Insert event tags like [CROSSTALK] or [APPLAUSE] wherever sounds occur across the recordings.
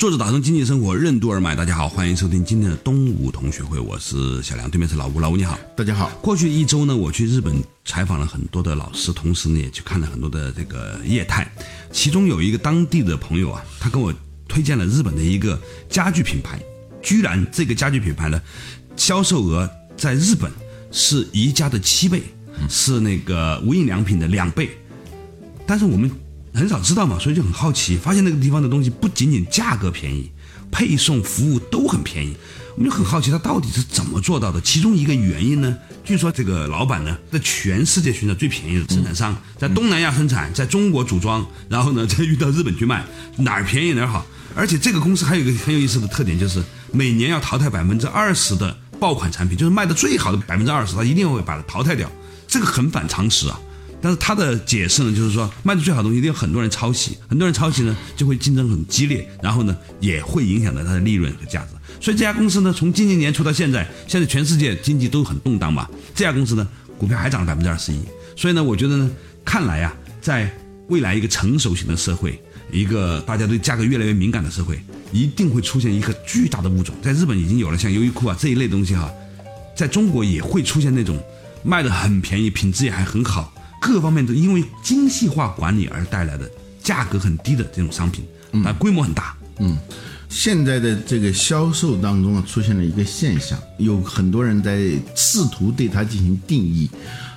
作者打通经济生活任督二脉，大家好，欢迎收听今天的东吴同学会，我是小梁，对面是老吴，老吴你好，大家好。过去一周呢，我去日本采访了很多的老师，同时呢也去看了很多的这个业态，其中有一个当地的朋友啊，他跟我推荐了日本的一个家具品牌，居然这个家具品牌呢，销售额在日本是宜家的七倍，是那个无印良品的两倍，但是我们。很少知道嘛，所以就很好奇，发现那个地方的东西不仅仅价格便宜，配送服务都很便宜，我们就很好奇他到底是怎么做到的。其中一个原因呢，据说这个老板呢在全世界寻找最便宜的生产商，在东南亚生产，在中国组装，然后呢再运到日本去卖，哪儿便宜哪儿好。而且这个公司还有一个很有意思的特点，就是每年要淘汰百分之二十的爆款产品，就是卖的最好的百分之二十，他一定会把它淘汰掉，这个很反常识啊。但是他的解释呢，就是说卖的最好的东西一定有很多人抄袭，很多人抄袭呢就会竞争很激烈，然后呢也会影响到它的利润和价值。所以这家公司呢，从今年年初到现在，现在全世界经济都很动荡嘛，这家公司呢股票还涨了百分之二十一。所以呢，我觉得呢，看来啊，在未来一个成熟型的社会，一个大家对价格越来越敏感的社会，一定会出现一个巨大的物种。在日本已经有了像优衣库啊这一类东西哈，在中国也会出现那种卖的很便宜，品质也还很好。各方面都因为精细化管理而带来的价格很低的这种商品，但规模很大。嗯，现在的这个销售当中啊，出现了一个现象，有很多人在试图对它进行定义，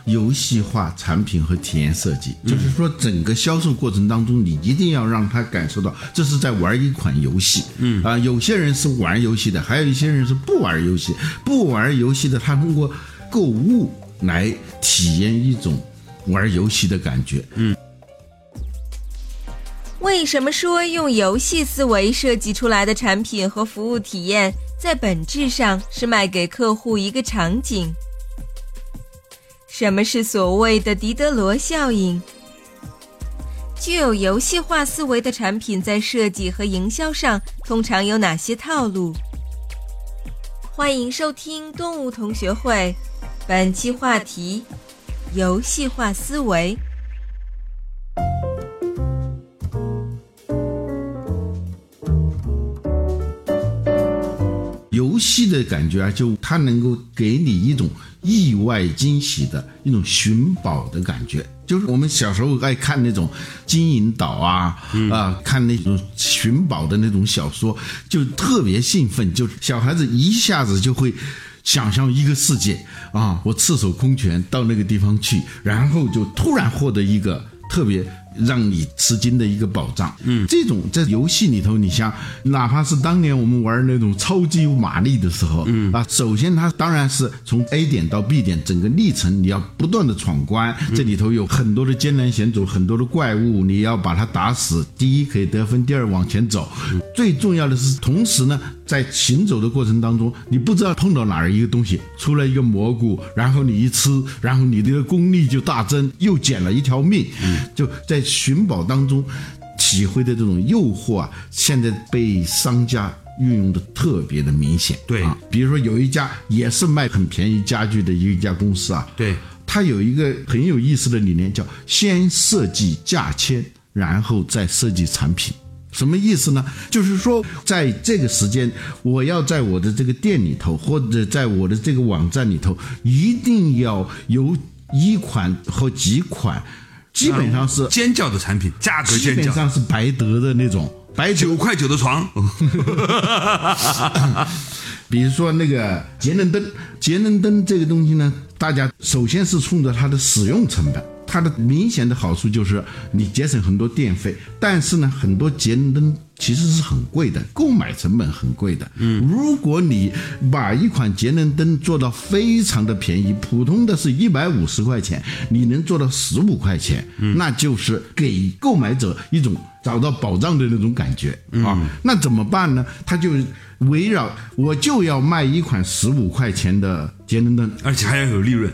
游戏化产品和体验设计，就是说整个销售过程当中，你一定要让他感受到这是在玩一款游戏。嗯啊，有些人是玩游戏的，还有一些人是不玩游戏，不玩游戏的，他通过购物来体验一种。玩游戏的感觉，嗯。为什么说用游戏思维设计出来的产品和服务体验，在本质上是卖给客户一个场景？什么是所谓的狄德罗效应？具有游戏化思维的产品在设计和营销上通常有哪些套路？欢迎收听动物同学会，本期话题。游戏化思维，游戏的感觉啊，就它能够给你一种意外惊喜的一种寻宝的感觉。就是我们小时候爱看那种金银岛啊啊，看那种寻宝的那种小说，就特别兴奋，就小孩子一下子就会。想象一个世界啊，我赤手空拳到那个地方去，然后就突然获得一个特别。让你吃惊的一个宝藏，嗯，这种在游戏里头，你像哪怕是当年我们玩那种超级玛丽的时候，嗯。啊，首先它当然是从 A 点到 B 点整个历程，你要不断的闯关，这里头有很多的艰难险阻，很多的怪物，你要把它打死，第一可以得分，第二往前走，最重要的是，同时呢，在行走的过程当中，你不知道碰到哪儿一个东西，出来一个蘑菇，然后你一吃，然后你的功力就大增，又捡了一条命，嗯，就在。寻宝当中体会的这种诱惑啊，现在被商家运用的特别的明显。对啊，比如说有一家也是卖很便宜家具的一家公司啊，对，它有一个很有意思的理念，叫先设计价签，然后再设计产品。什么意思呢？就是说在这个时间，我要在我的这个店里头，或者在我的这个网站里头，一定要有一款和几款。基本上是尖叫的产品，价格尖叫，基本上是白得的那种，白九块九的床。[LAUGHS] 比如说那个节能灯，节能灯这个东西呢，大家首先是冲着它的使用成本。它的明显的好处就是你节省很多电费，但是呢，很多节能灯其实是很贵的，购买成本很贵的。嗯，如果你把一款节能灯做到非常的便宜，普通的是一百五十块钱，你能做到十五块钱，那就是给购买者一种找到保障的那种感觉啊。那怎么办呢？他就围绕我就要卖一款十五块钱的节能灯，而且还要有利润。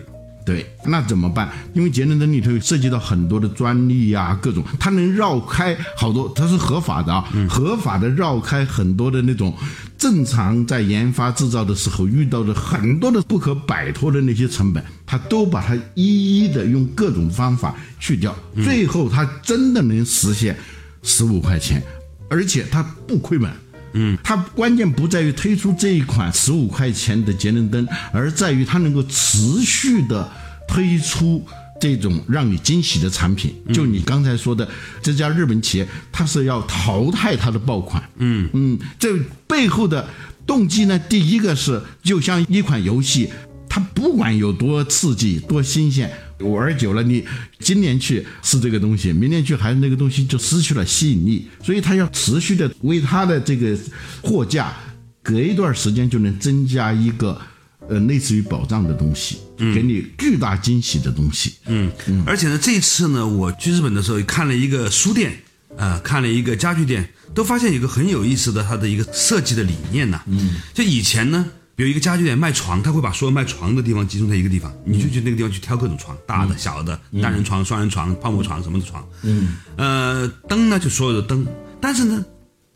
对，那怎么办？因为节能灯里头涉及到很多的专利呀、各种，它能绕开好多，它是合法的啊，合法的绕开很多的那种正常在研发制造的时候遇到的很多的不可摆脱的那些成本，它都把它一一的用各种方法去掉，最后它真的能实现十五块钱，而且它不亏本。嗯，它关键不在于推出这一款十五块钱的节能灯，而在于它能够持续的推出这种让你惊喜的产品。就你刚才说的这家日本企业，它是要淘汰它的爆款。嗯嗯，这背后的动机呢，第一个是就像一款游戏，它不管有多刺激、多新鲜。玩久了，你今年去是这个东西，明年去还是那个东西，就失去了吸引力。所以他要持续的为他的这个货架，隔一段时间就能增加一个呃类似于宝藏的东西，给你巨大惊喜的东西。嗯，而且呢，这次呢，我去日本的时候看了一个书店，呃，看了一个家具店，都发现有个很有意思的它的一个设计的理念呐。嗯，就以前呢。有一个家具店卖床，他会把所有卖床的地方集中在一个地方，你就去那个地方去挑各种床，大的、小的，单人床、双人床、泡沫床什么的床。嗯，呃，灯呢就所有的灯，但是呢，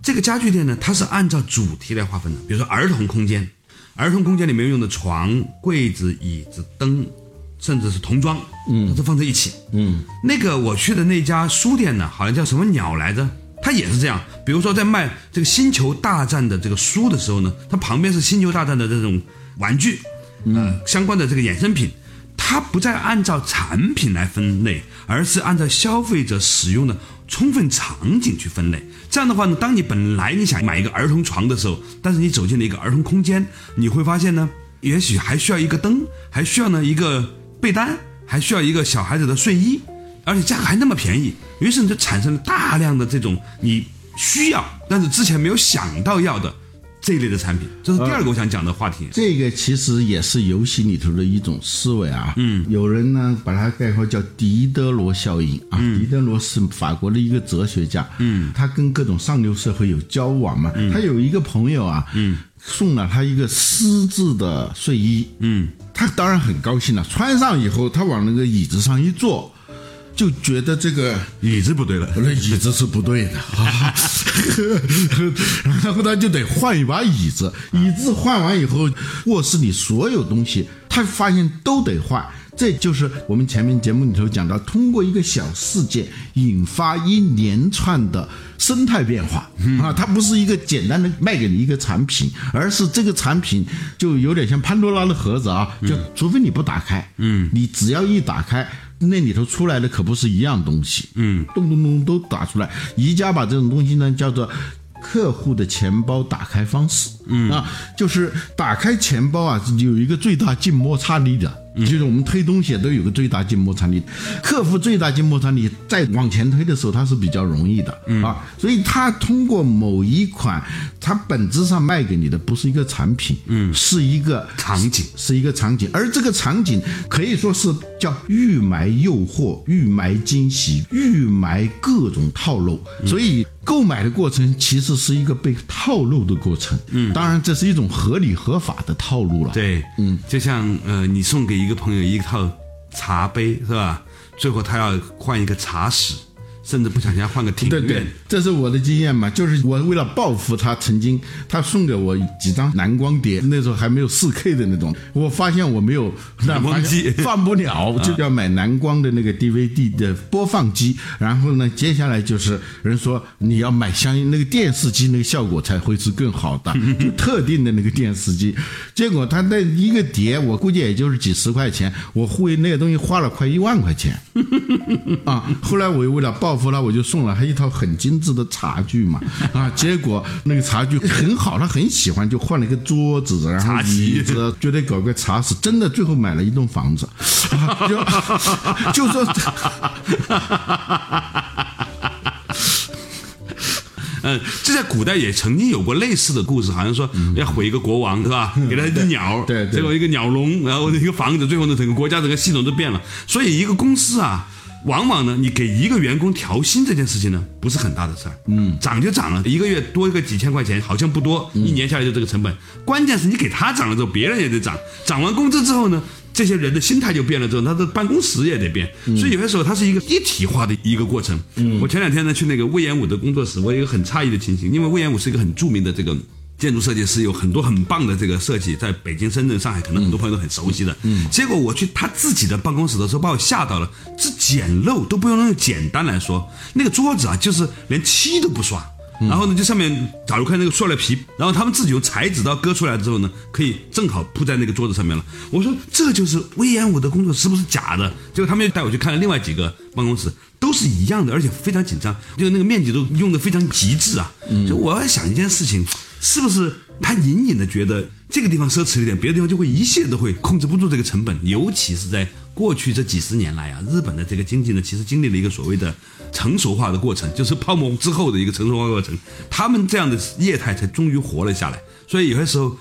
这个家具店呢，它是按照主题来划分的，比如说儿童空间，儿童空间里面用的床、柜子、椅子、灯，甚至是童装，嗯，它都放在一起。嗯，那个我去的那家书店呢，好像叫什么鸟来着？它也是这样，比如说在卖这个《星球大战》的这个书的时候呢，它旁边是《星球大战》的这种玩具，呃，相关的这个衍生品，它不再按照产品来分类，而是按照消费者使用的充分场景去分类。这样的话呢，当你本来你想买一个儿童床的时候，但是你走进了一个儿童空间，你会发现呢，也许还需要一个灯，还需要呢一个被单，还需要一个小孩子的睡衣。而且价格还那么便宜，于是你就产生了大量的这种你需要，但是之前没有想到要的这一类的产品。这是第二个我想讲的话题。这个其实也是游戏里头的一种思维啊。嗯，有人呢把它概括叫狄德罗效应啊。狄德罗是法国的一个哲学家。嗯，他跟各种上流社会有交往嘛。嗯，他有一个朋友啊。嗯，送了他一个丝质的睡衣。嗯，他当然很高兴了，穿上以后，他往那个椅子上一坐。就觉得这个椅子不对了，那椅子是不对的，[LAUGHS] 然后他就得换一把椅子。椅子换完以后，卧室里所有东西他发现都得换。这就是我们前面节目里头讲到，通过一个小事件引发一连串的生态变化啊！它不是一个简单的卖给你一个产品，而是这个产品就有点像潘多拉的盒子啊！就除非你不打开，嗯，你只要一打开。那里头出来的可不是一样东西，嗯，咚咚咚都打出来。宜家把这种东西呢叫做客户的钱包打开方式，嗯啊，就是打开钱包啊有一个最大静摩擦力的。就是我们推东西都有个最大静摩擦力，客户最大静摩擦力，再往前推的时候，它是比较容易的啊。所以它通过某一款，它本质上卖给你的不是一个产品，嗯，是一个场景，是一个场景。而这个场景可以说是叫预埋诱惑、预埋惊喜、预埋各种套路。所以购买的过程其实是一个被套路的过程。嗯，当然这是一种合理合法的套路了。对，嗯，就像呃，你送给。一个朋友一套茶杯是吧？最后他要换一个茶室。甚至不小心换个庭院，对对，这是我的经验嘛。就是我为了报复他，曾经他送给我几张蓝光碟，那时候还没有四 K 的那种。我发现我没有蓝光机 [LAUGHS] 放不了，就要买蓝光的那个 DVD 的播放机。然后呢，接下来就是人说你要买相应那个电视机，那个效果才会是更好的，[LAUGHS] 就特定的那个电视机。结果他那一个碟，我估计也就是几十块钱，我为那个东西花了快一万块钱 [LAUGHS] 啊。后来我又为了报。报复他，我就送了他一套很精致的茶具嘛，[LAUGHS] 啊，结果那个茶具很好，他很喜欢，就换了一个桌子，然后茶几椅子，就得搞个茶室，真的最后买了一栋房子，啊就就说。嗯，[LAUGHS] 这在古代也曾经有过类似的故事，好像说要毁一个国王是吧？给他一只鸟，对对结果一个鸟笼，然后一个房子，最后呢，整个国家整个系统都变了。所以一个公司啊，往往呢，你给一个员工调薪这件事情呢，不是很大的事儿，嗯，涨就涨了，一个月多一个几千块钱，好像不多，一年下来就这个成本。关键是你给他涨了之后，别人也得涨，涨完工资之后呢？这些人的心态就变了之后，他的办公室也得变，所以有些时候它是一个一体化的一个过程。我前两天呢去那个魏延武的工作室，我有一个很诧异的情形，因为魏延武是一个很著名的这个建筑设计师，有很多很棒的这个设计，在北京、深圳、上海，可能很多朋友都很熟悉的。结果我去他自己的办公室的时候，把我吓到了，这简陋都不用用简单来说，那个桌子啊，就是连漆都不刷。然后呢，就上面假如看那个塑料皮，然后他们自己用裁纸刀割出来之后呢，可以正好铺在那个桌子上面了。我说这就是威严武的工作是不是假的？结果他们又带我去看了另外几个办公室，都是一样的，而且非常紧张，就那个面积都用的非常极致啊。就我要想一件事情，是不是他隐隐的觉得这个地方奢侈一点，别的地方就会一切都会控制不住这个成本，尤其是在过去这几十年来啊，日本的这个经济呢，其实经历了一个所谓的。成熟化的过程，就是泡沫之后的一个成熟化过程。他们这样的业态才终于活了下来。所以有些时候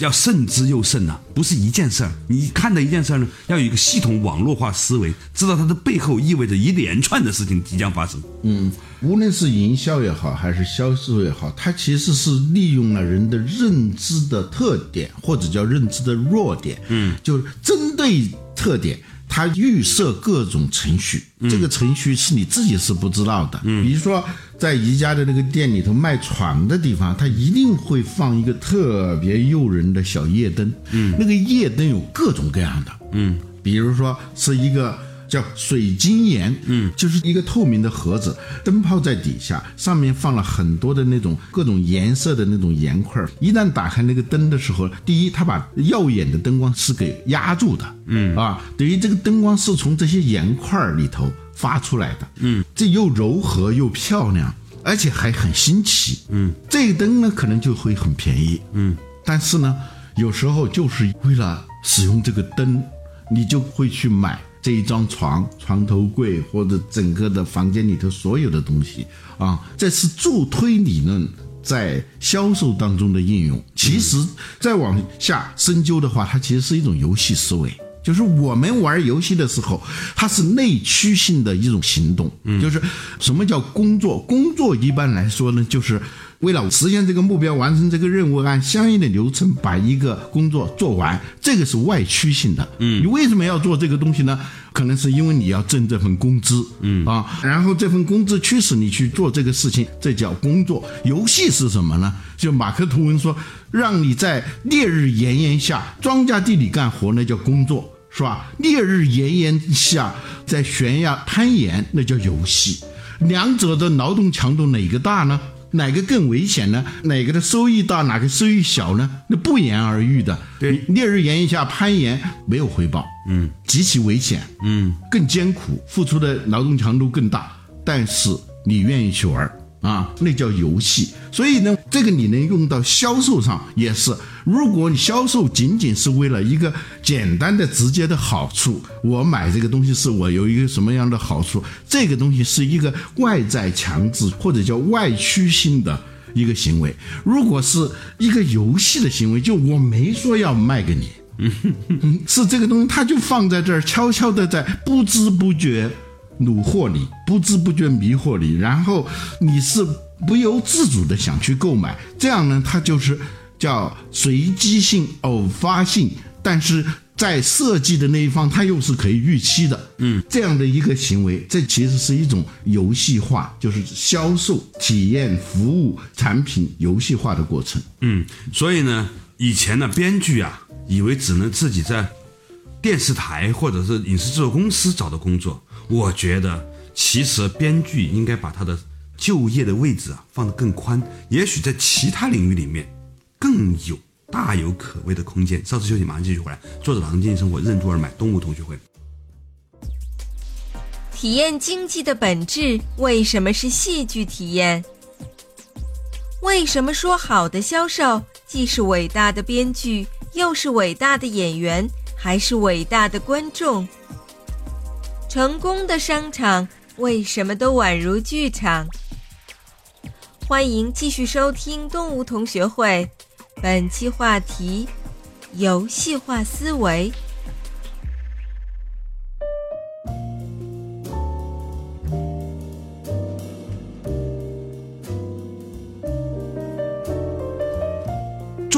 要慎之又慎呐，不是一件事儿。你看的一件事儿呢，要有一个系统网络化思维，知道它的背后意味着一连串的事情即将发生。嗯，无论是营销也好，还是销售也好，它其实是利用了人的认知的特点，或者叫认知的弱点。嗯，就是针对特点。它预设各种程序，这个程序是你自己是不知道的。嗯比如说，在宜家的那个店里头卖床的地方，它一定会放一个特别诱人的小夜灯。嗯，那个夜灯有各种各样的。嗯，比如说是一个。叫水晶岩，嗯，就是一个透明的盒子，灯泡在底下，上面放了很多的那种各种颜色的那种盐块。一旦打开那个灯的时候，第一，它把耀眼的灯光是给压住的，嗯啊，等于这个灯光是从这些盐块里头发出来的，嗯，这又柔和又漂亮，而且还很新奇，嗯，这个灯呢可能就会很便宜，嗯，但是呢，有时候就是为了使用这个灯，你就会去买。这一张床、床头柜或者整个的房间里头所有的东西啊，这是助推理论在销售当中的应用。其实再往下深究的话，它其实是一种游戏思维，就是我们玩游戏的时候，它是内驱性的一种行动。嗯就是什么叫工作？工作一般来说呢，就是。为了实现这个目标，完成这个任务，按相应的流程把一个工作做完，这个是外驱性的。嗯，你为什么要做这个东西呢？可能是因为你要挣这份工资。嗯啊，然后这份工资驱使你去做这个事情，这叫工作。游戏是什么呢？就马克吐温说，让你在烈日炎炎下庄稼地里干活，那叫工作，是吧？烈日炎炎下在悬崖攀岩，那叫游戏。两者的劳动强度哪个大呢？哪个更危险呢？哪个的收益大，哪个收益小呢？那不言而喻的。对，烈日炎炎下攀岩没有回报，嗯，极其危险，嗯，更艰苦，付出的劳动强度更大，但是你愿意去玩。啊，那叫游戏。所以呢，这个你能用到销售上也是。如果你销售仅仅是为了一个简单的、直接的好处，我买这个东西是我有一个什么样的好处，这个东西是一个外在强制或者叫外驱性的一个行为。如果是一个游戏的行为，就我没说要卖给你，是这个东西，它就放在这儿，悄悄的在不知不觉。虏获你，不知不觉迷惑你，然后你是不由自主的想去购买，这样呢，它就是叫随机性、偶发性，但是在设计的那一方，它又是可以预期的，嗯，这样的一个行为，这其实是一种游戏化，就是销售、体验、服务、产品游戏化的过程，嗯，所以呢，以前的编剧啊，以为只能自己在电视台或者是影视制作公司找的工作。我觉得，其实编剧应该把他的就业的位置啊放得更宽，也许在其他领域里面更有大有可为的空间。稍事休息，马上继续回来。作者：老人经生活，任督二脉，东吴同学会。体验经济的本质为什么是戏剧体验？为什么说好的销售既是伟大的编剧，又是伟大的演员，还是伟大的观众？成功的商场为什么都宛如剧场？欢迎继续收听动物同学会，本期话题：游戏化思维。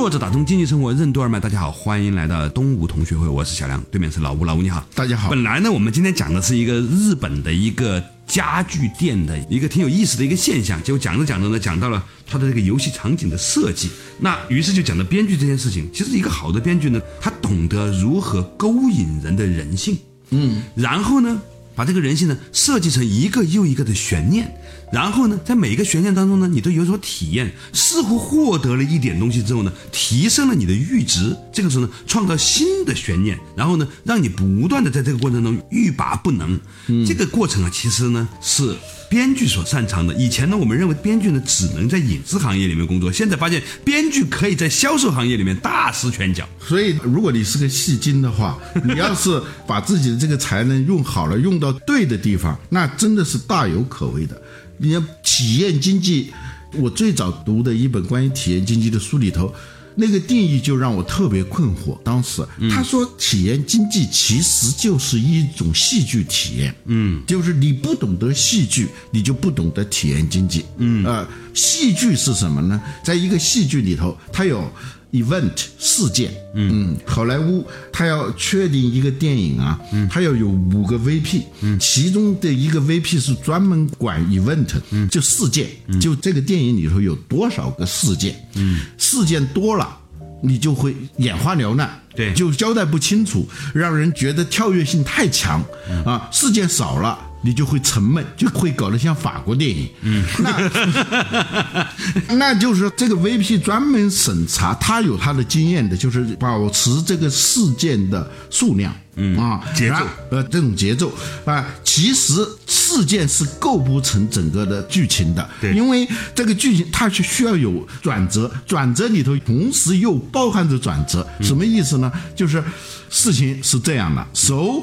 作者打通经济生活任督二脉，大家好，欢迎来到东吴同学会，我是小梁，对面是老吴，老吴你好，大家好。本来呢，我们今天讲的是一个日本的一个家具店的一个挺有意思的一个现象，结果讲着讲着呢，讲到了他的这个游戏场景的设计，那于是就讲到编剧这件事情。其实一个好的编剧呢，他懂得如何勾引人的人性，嗯，然后呢。把这个人性呢设计成一个又一个的悬念，然后呢，在每一个悬念当中呢，你都有所体验，似乎获得了一点东西之后呢，提升了你的阈值。这个时候呢，创造新的悬念，然后呢，让你不断的在这个过程中欲罢不能。这个过程啊，其实呢是。编剧所擅长的，以前呢，我们认为编剧呢只能在影视行业里面工作，现在发现编剧可以在销售行业里面大施拳脚。所以，如果你是个戏精的话，你要是把自己的这个才能用好了，用到对的地方，那真的是大有可为的。你要体验经济，我最早读的一本关于体验经济的书里头。那个定义就让我特别困惑。当时他说，体验经济其实就是一种戏剧体验。嗯，就是你不懂得戏剧，你就不懂得体验经济。嗯，呃，戏剧是什么呢？在一个戏剧里头，它有。Event 事件，嗯，好莱坞他要确定一个电影啊，嗯，他要有五个 VP，嗯，其中的一个 VP 是专门管 event，嗯，就事件，嗯。就这个电影里头有多少个事件，嗯，事件多了，你就会眼花缭乱，对，就交代不清楚，让人觉得跳跃性太强，啊，事件少了。你就会沉闷，就会搞得像法国电影。嗯，那 [LAUGHS] 那就是这个 VP 专门审查，他有他的经验的，就是保持这个事件的数量。嗯啊，节奏呃，这种节奏啊，其实事件是构不成整个的剧情的。对，因为这个剧情它是需要有转折，转折里头同时又包含着转折。什么意思呢？就是事情是这样的，So，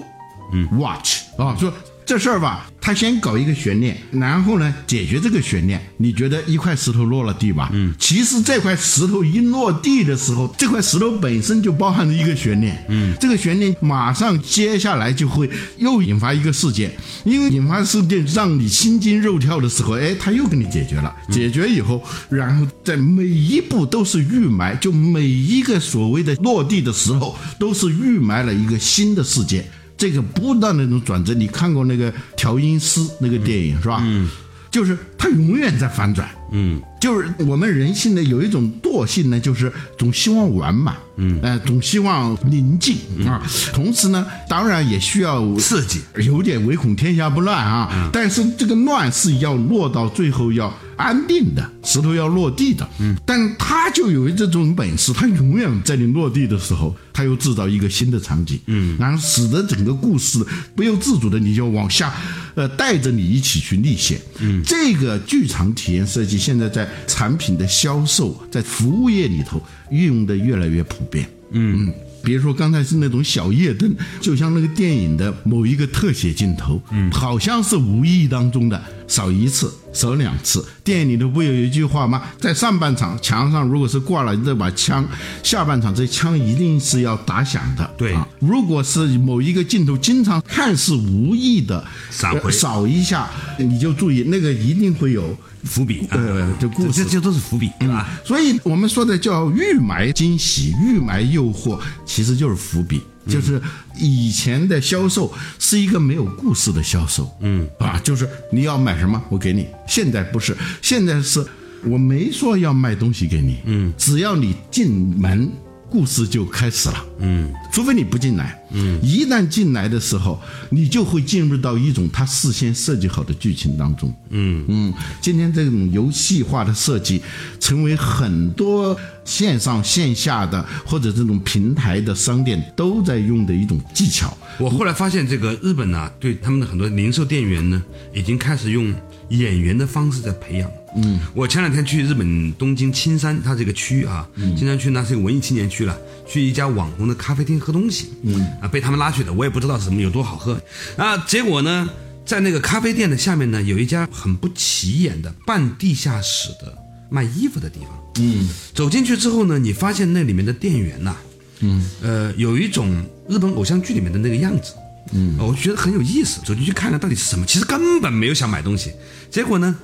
嗯，Watch 啊，说。这事儿吧，他先搞一个悬念，然后呢解决这个悬念。你觉得一块石头落了地吧？嗯，其实这块石头一落地的时候，这块石头本身就包含着一个悬念。嗯，这个悬念马上接下来就会又引发一个事件，因为引发事件让你心惊肉跳的时候，哎，他又给你解决了。解决以后，然后在每一步都是预埋，就每一个所谓的落地的时候，都是预埋了一个新的事件。这个不断的那种转折，你看过那个调音师那个电影是吧？嗯，就是他永远在反转。嗯，就是我们人性的有一种惰性呢，就是总希望完满。嗯，哎，总希望宁静啊。同时呢，当然也需要刺激，有点唯恐天下不乱啊。但是这个乱是要落到最后要。安定的石头要落地的，嗯，但他就有这种本事，他永远在你落地的时候，他又制造一个新的场景，嗯，然后使得整个故事不由自主的你就往下，呃，带着你一起去历险，嗯，这个剧场体验设计现在在产品的销售，在服务业里头运用的越来越普遍，嗯。比如说刚才是那种小夜灯，就像那个电影的某一个特写镜头，嗯，好像是无意当中的少一次、少两次。电影里头不有一句话吗？在上半场墙上如果是挂了这把枪，下半场这枪一定是要打响的。对，如果是某一个镜头经常看似无意的少少一下，你就注意那个一定会有。伏笔，呃，这故事这这都是伏笔，对吧？所以我们说的叫预埋惊喜、预埋诱惑，其实就是伏笔。就是以前的销售是一个没有故事的销售，嗯啊，就是你要买什么我给你。现在不是，现在是我没说要卖东西给你，嗯，只要你进门。故事就开始了。嗯，除非你不进来。嗯，一旦进来的时候，你就会进入到一种他事先设计好的剧情当中。嗯嗯，今天这种游戏化的设计，成为很多线上线下的或者这种平台的商店都在用的一种技巧。我后来发现，这个日本呢、对他们的很多零售店员呢，已经开始用演员的方式在培养。嗯，我前两天去日本东京青山，它这个区啊，青山区呢是个文艺青年区了，去一家网红的咖啡厅喝东西。嗯，啊，被他们拉去的，我也不知道是什么有多好喝。啊，结果呢，在那个咖啡店的下面呢，有一家很不起眼的半地下室的卖衣服的地方。嗯，走进去之后呢，你发现那里面的店员呐、嗯呃，有一种日本偶像剧里面的那个样子，嗯，我觉得很有意思。走进去看看到底是什么，其实根本没有想买东西，结果呢，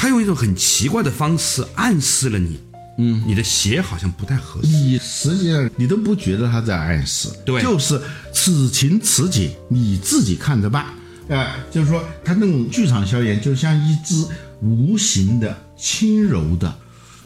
他用一种很奇怪的方式暗示了你，嗯，你的鞋好像不太合适。你实际上你都不觉得他在暗示，对就是此情此景你自己看着办。呃、就是说他那种剧场消炎，就像一只无形的、轻柔的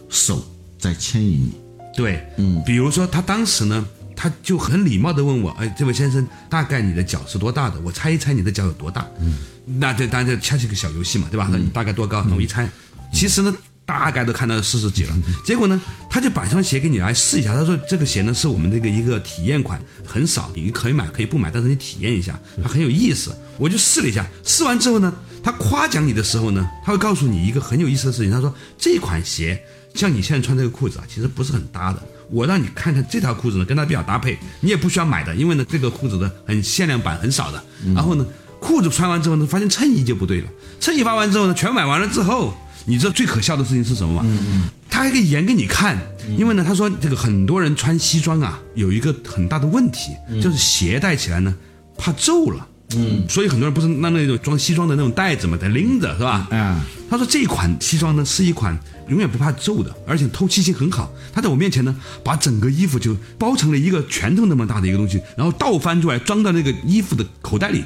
手在牵引你。对，嗯，比如说他当时呢，他就很礼貌地问我，哎，这位先生，大概你的脚是多大的？我猜一猜你的脚有多大？嗯，那这当然这掐起个小游戏嘛，对吧？那你大概多高？那我一猜，其实呢。大概都看到四十几了，结果呢，他就把一双鞋给你来试一下。他说这个鞋呢是我们这个一个体验款，很少，你可以买可以不买，但是你体验一下，它很有意思。我就试了一下，试完之后呢，他夸奖你的时候呢，他会告诉你一个很有意思的事情。他说这款鞋像你现在穿这个裤子啊，其实不是很搭的。我让你看看这条裤子呢，跟它比较搭配，你也不需要买的，因为呢这个裤子呢很限量版，很少的。然后呢，裤子穿完之后呢，发现衬衣就不对了。衬衣发完之后呢，全买完了之后，你知道最可笑的事情是什么吗？嗯嗯，他还可以演给你看，因为呢，他说这个很多人穿西装啊，有一个很大的问题，就是鞋带起来呢怕皱了。嗯，所以很多人不是那那种装西装的那种袋子嘛，得拎着是吧？啊他说这款西装呢是一款永远不怕皱的，而且透气性很好。他在我面前呢，把整个衣服就包成了一个拳头那么大的一个东西，然后倒翻出来装到那个衣服的口袋里，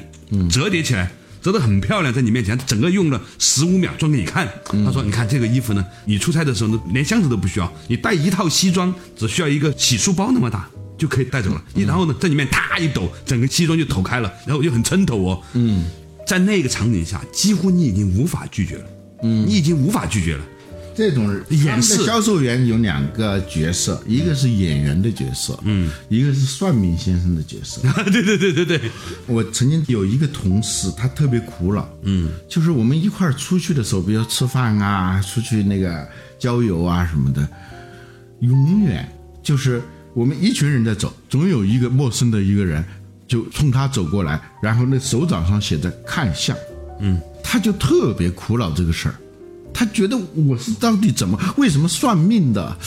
折叠起来。折得很漂亮，在你面前，整个用了十五秒装给你看。他说：“你看这个衣服呢，你出差的时候呢，连箱子都不需要，你带一套西装只需要一个洗漱包那么大就可以带走了。你然后呢，在里面啪一抖，整个西装就抖开了，然后又很撑头哦。嗯，在那个场景下，几乎你已经无法拒绝了。嗯，你已经无法拒绝了。这种演的销售员有两个角色，一个是演员的角色，嗯，一个是算命先生的角色。[LAUGHS] 对对对对对，我曾经有一个同事，他特别苦恼，嗯，就是我们一块儿出去的时候，比如吃饭啊，出去那个郊游啊什么的，永远就是我们一群人在走，总有一个陌生的一个人就冲他走过来，然后那手掌上写着看相，嗯，他就特别苦恼这个事儿，他觉得我是到底怎么为什么算命的？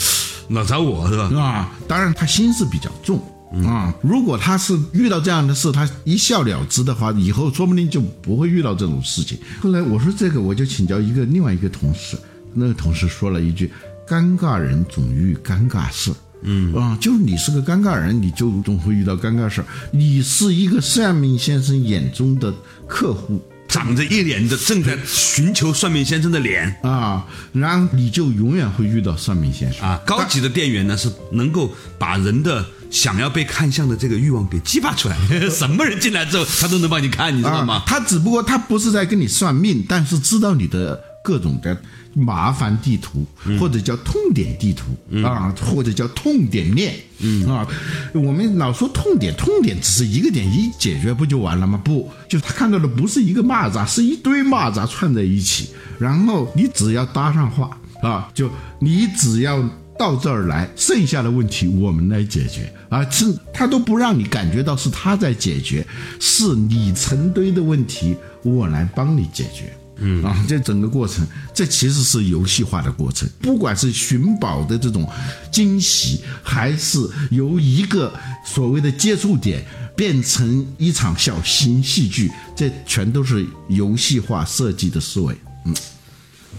老找我是吧？啊，当然他心思比较重啊。如果他是遇到这样的事，他一笑了之的话，以后说不定就不会遇到这种事情。后来我说这个，我就请教一个另外一个同事，那个同事说了一句：“尴尬人总遇尴尬事。”嗯啊，就是你是个尴尬人，你就总会遇到尴尬事儿。你是一个算命先生眼中的客户，长着一脸的正在寻求算命先生的脸啊，然后你就永远会遇到算命先生啊！高级的店员呢是能够把人的想要被看相的这个欲望给激发出来，[LAUGHS] 什么人进来之后他都能帮你看，你知道吗？啊、他只不过他不是在跟你算命，但是知道你的各种的麻烦地图，嗯、或者叫痛点地图、嗯、啊，或者叫痛点链。嗯啊，我们老说痛点，痛点只是一个点一解决不就完了吗？不，就是他看到的不是一个蚂蚱，是一堆蚂蚱串在一起，然后你只要搭上话啊，就你只要。到这儿来，剩下的问题我们来解决啊！是他都不让你感觉到是他在解决，是你成堆的问题，我来帮你解决。嗯啊，这整个过程，这其实是游戏化的过程。不管是寻宝的这种惊喜，还是由一个所谓的接触点变成一场小型戏剧，这全都是游戏化设计的思维。嗯，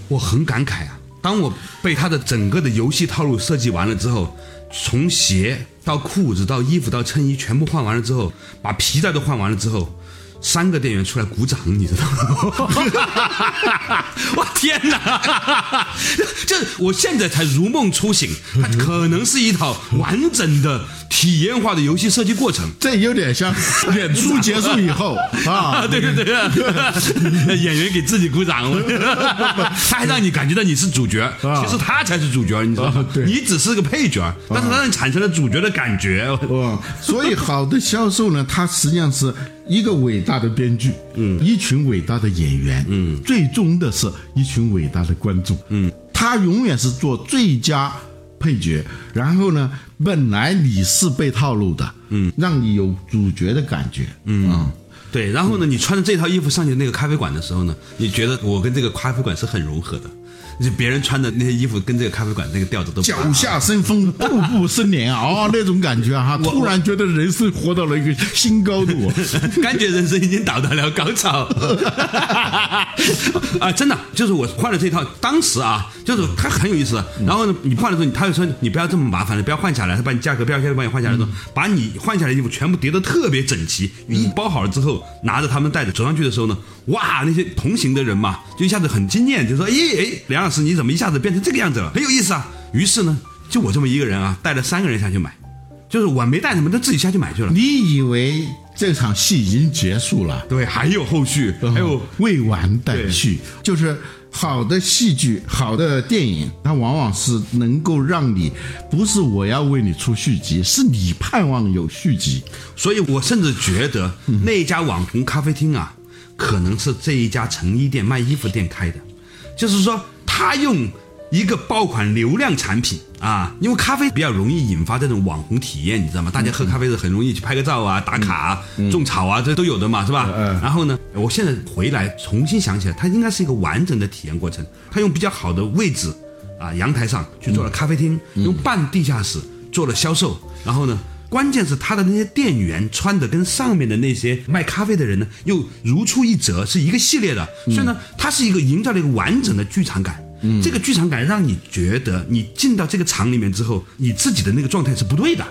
我很感慨啊。当我被他的整个的游戏套路设计完了之后，从鞋到裤子到衣服到衬衣全部换完了之后，把皮带都换完了之后，三个店员出来鼓掌，你知道吗？我天哪！[LAUGHS] 这我现在才如梦初醒，它可能是一套完整的体验化的游戏设计过程。这有点像 [LAUGHS] 演出结束以后 [LAUGHS] 啊，对对对，[LAUGHS] 演员给自己鼓掌，他还让你感觉到你是主角，其实他才是主角，你知道吗？你只是个配角，但是他让你产生了主角的感觉。哦，所以好的销售呢，他实际上是一个伟大的编剧，嗯，一群伟大的演员，嗯，最终的是一群伟大的观众，嗯，他永远是做最佳配角，然后呢，本来你是被套路的，嗯，让你有主角的感觉，嗯。对，然后呢，你穿着这套衣服上去那个咖啡馆的时候呢，你觉得我跟这个咖啡馆是很融合的。就别人穿的那些衣服跟这个咖啡馆那个调子都脚下生风，步步生莲啊，那种感觉哈，突然觉得人生活到了一个新高度，[LAUGHS] 感觉人生已经达到了高潮。[LAUGHS] 啊，真的，就是我换了这套，当时啊，就是它很有意思。然后呢，你换的时候，他就说你不要这么麻烦了，不要换下来，他把你价格标签帮你换下来，之后把你换下来的衣服全部叠得特别整齐，一包好了之后，拿着他们袋子走上去的时候呢，哇，那些同行的人嘛，就一下子很惊艳，就说，咦，哎，梁。老师，你怎么一下子变成这个样子了？很有意思啊！于是呢，就我这么一个人啊，带了三个人下去买，就是我没带什么，他自己下去买去了。你以为这场戏已经结束了？对，还有后续，还有未完待续。就是好的戏剧、好的电影，它往往是能够让你不是我要为你出续集，是你盼望有续集。所以我甚至觉得那家网红咖啡厅啊，可能是这一家成衣店卖衣服店开的，就是说。他用一个爆款流量产品啊，因为咖啡比较容易引发这种网红体验，你知道吗？大家喝咖啡的很容易去拍个照啊、打卡啊、种草啊，这都有的嘛，是吧？然后呢，我现在回来重新想起来，它应该是一个完整的体验过程。他用比较好的位置啊，阳台上去做了咖啡厅，用半地下室做了销售，然后呢？关键是他的那些店员穿的跟上面的那些卖咖啡的人呢，又如出一辙，是一个系列的。所以呢，它是一个营造了一个完整的剧场感。嗯，这个剧场感让你觉得你进到这个场里面之后，你自己的那个状态是不对的。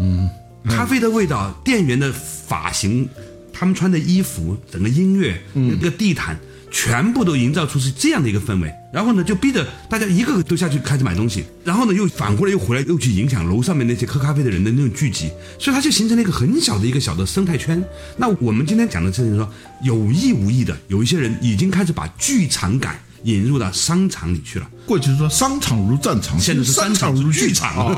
嗯，咖啡的味道，店员的发型，他们穿的衣服，整个音乐，那个地毯。全部都营造出是这样的一个氛围，然后呢，就逼着大家一个个都下去开始买东西，然后呢，又反过来又回来又去影响楼上面那些喝咖啡的人的那种聚集，所以它就形成了一个很小的一个小的生态圈。那我们今天讲的事情说，有意无意的，有一些人已经开始把剧场感引入到商场里去了。过去说商场如战场，现在是商场如剧场，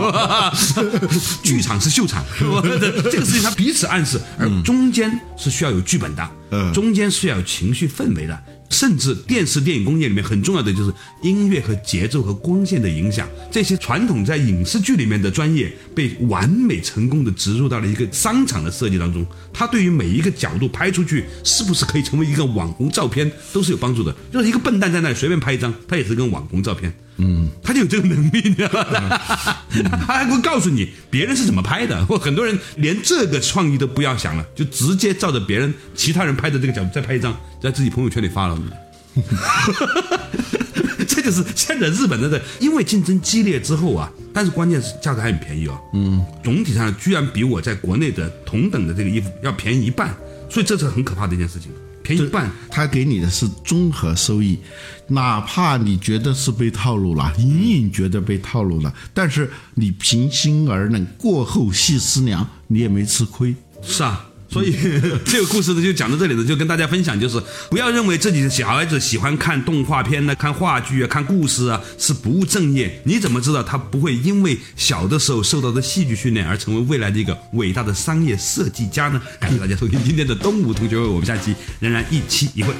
[LAUGHS] 剧场是秀场，这个事情它彼此暗示，而中间是需要有剧本的，中间是要有情绪氛围的。甚至电视电影工业里面很重要的就是音乐和节奏和光线的影响，这些传统在影视剧里面的专业被完美成功的植入到了一个商场的设计当中。它对于每一个角度拍出去是不是可以成为一个网红照片都是有帮助的。就是一个笨蛋在那里随便拍一张，它也是跟网红照片。嗯，他就有这个能力，你知道吗？他还会告诉你别人是怎么拍的。或很多人连这个创意都不要想了，就直接照着别人其他人拍的这个角度再拍一张，在自己朋友圈里发了。[LAUGHS] 这就是现在日本的，因为竞争激烈之后啊，但是关键是价格还很便宜哦。嗯，总体上居然比我在国内的同等的这个衣服要便宜一半，所以这是很可怕的一件事情。便宜一半，他给你的是综合收益，哪怕你觉得是被套路了，隐隐觉得被套路了，但是你平心而论，过后细思量，你也没吃亏。是啊。所以 [LAUGHS] 这个故事呢，就讲到这里了，就跟大家分享，就是不要认为自己的小孩子喜欢看动画片呢、看话剧啊、看故事啊是不务正业。你怎么知道他不会因为小的时候受到的戏剧训练而成为未来的一个伟大的商业设计家呢？感谢大家收听今天的东吴同学会，我们下期仍然一期一会。